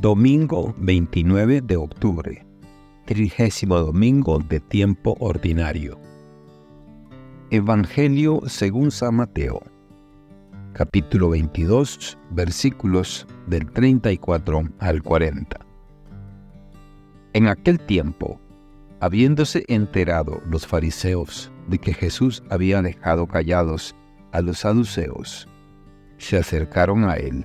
Domingo 29 de octubre, trigésimo domingo de tiempo ordinario. Evangelio según San Mateo, capítulo 22, versículos del 34 al 40. En aquel tiempo, habiéndose enterado los fariseos de que Jesús había dejado callados a los saduceos, se acercaron a él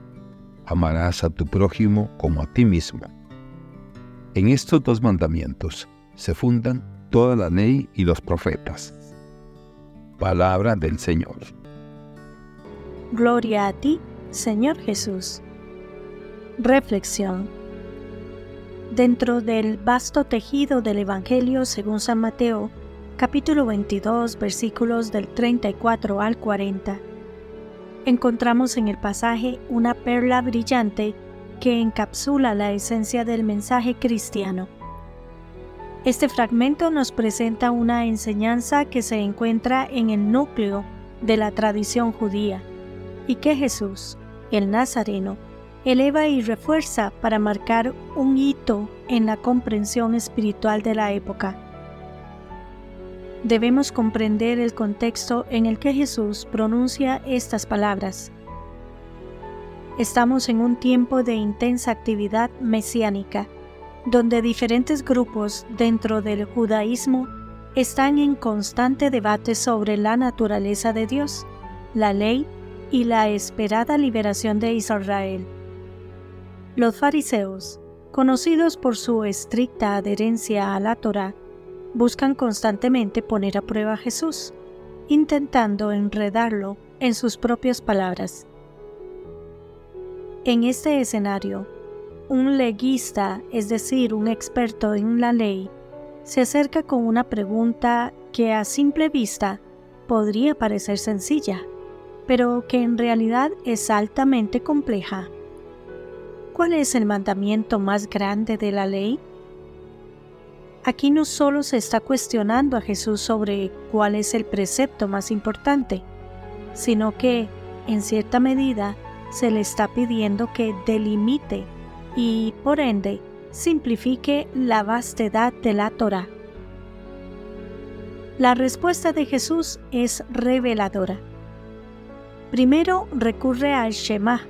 amarás a tu prójimo como a ti mismo. En estos dos mandamientos se fundan toda la ley y los profetas. Palabra del Señor. Gloria a ti, Señor Jesús. Reflexión. Dentro del vasto tejido del Evangelio según San Mateo, capítulo 22, versículos del 34 al 40, encontramos en el pasaje una perla brillante que encapsula la esencia del mensaje cristiano. Este fragmento nos presenta una enseñanza que se encuentra en el núcleo de la tradición judía y que Jesús, el Nazareno, eleva y refuerza para marcar un hito en la comprensión espiritual de la época debemos comprender el contexto en el que Jesús pronuncia estas palabras. Estamos en un tiempo de intensa actividad mesiánica, donde diferentes grupos dentro del judaísmo están en constante debate sobre la naturaleza de Dios, la ley y la esperada liberación de Israel. Los fariseos, conocidos por su estricta adherencia a la Torá, buscan constantemente poner a prueba a Jesús, intentando enredarlo en sus propias palabras. En este escenario, un leguista, es decir, un experto en la ley, se acerca con una pregunta que a simple vista podría parecer sencilla, pero que en realidad es altamente compleja. ¿Cuál es el mandamiento más grande de la ley? Aquí no solo se está cuestionando a Jesús sobre cuál es el precepto más importante, sino que, en cierta medida, se le está pidiendo que delimite y, por ende, simplifique la vastedad de la Torah. La respuesta de Jesús es reveladora. Primero recurre al Shema,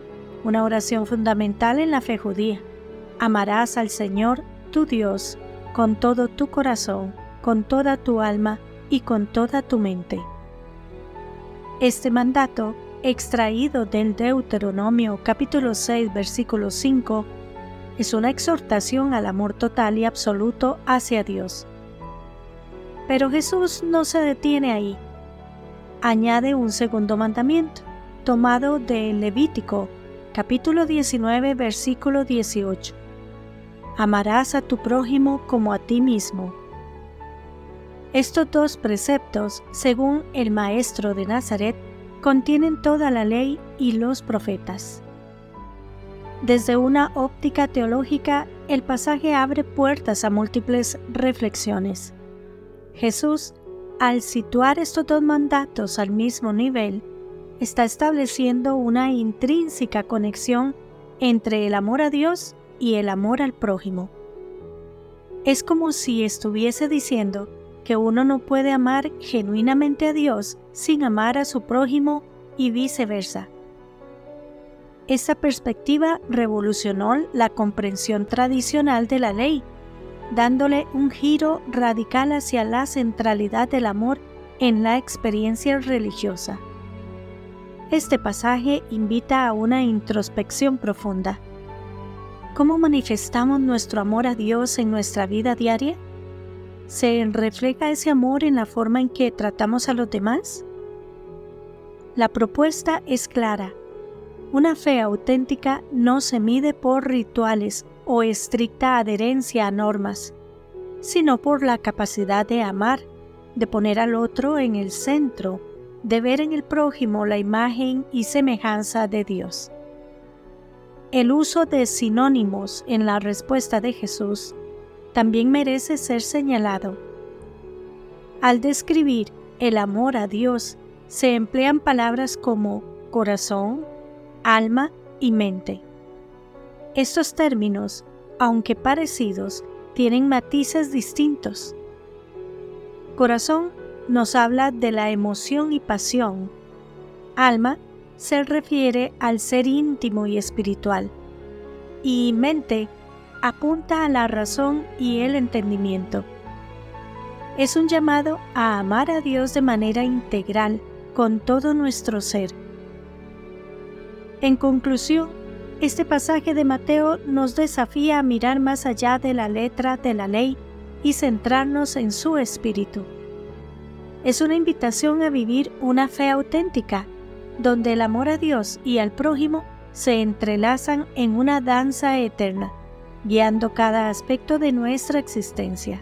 una oración fundamental en la fe judía. Amarás al Señor, tu Dios, con todo tu corazón, con toda tu alma y con toda tu mente. Este mandato, extraído del Deuteronomio capítulo 6 versículo 5, es una exhortación al amor total y absoluto hacia Dios. Pero Jesús no se detiene ahí. Añade un segundo mandamiento, tomado de Levítico, capítulo 19, versículo 18 amarás a tu prójimo como a ti mismo. Estos dos preceptos, según el Maestro de Nazaret, contienen toda la ley y los profetas. Desde una óptica teológica, el pasaje abre puertas a múltiples reflexiones. Jesús, al situar estos dos mandatos al mismo nivel, está estableciendo una intrínseca conexión entre el amor a Dios y el amor al prójimo. Es como si estuviese diciendo que uno no puede amar genuinamente a Dios sin amar a su prójimo y viceversa. Esta perspectiva revolucionó la comprensión tradicional de la ley, dándole un giro radical hacia la centralidad del amor en la experiencia religiosa. Este pasaje invita a una introspección profunda. ¿Cómo manifestamos nuestro amor a Dios en nuestra vida diaria? ¿Se refleja ese amor en la forma en que tratamos a los demás? La propuesta es clara. Una fe auténtica no se mide por rituales o estricta adherencia a normas, sino por la capacidad de amar, de poner al otro en el centro, de ver en el prójimo la imagen y semejanza de Dios. El uso de sinónimos en la respuesta de Jesús también merece ser señalado. Al describir el amor a Dios, se emplean palabras como corazón, alma y mente. Estos términos, aunque parecidos, tienen matices distintos. Corazón nos habla de la emoción y pasión. Alma se refiere al ser íntimo y espiritual. Y mente apunta a la razón y el entendimiento. Es un llamado a amar a Dios de manera integral, con todo nuestro ser en conclusión, este pasaje de Mateo nos desafía a mirar más allá de la letra de la ley y centrarnos en su espíritu. Es una invitación a vivir una fe auténtica, donde el amor a Dios y al prójimo se entrelazan en una danza eterna, guiando cada aspecto de nuestra existencia.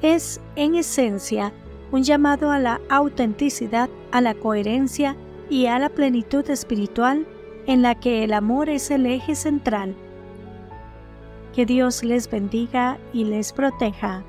Es, en esencia, un llamado a la autenticidad, a la coherencia y a la plenitud espiritual en la que el amor es el eje central. Que Dios les bendiga y les proteja.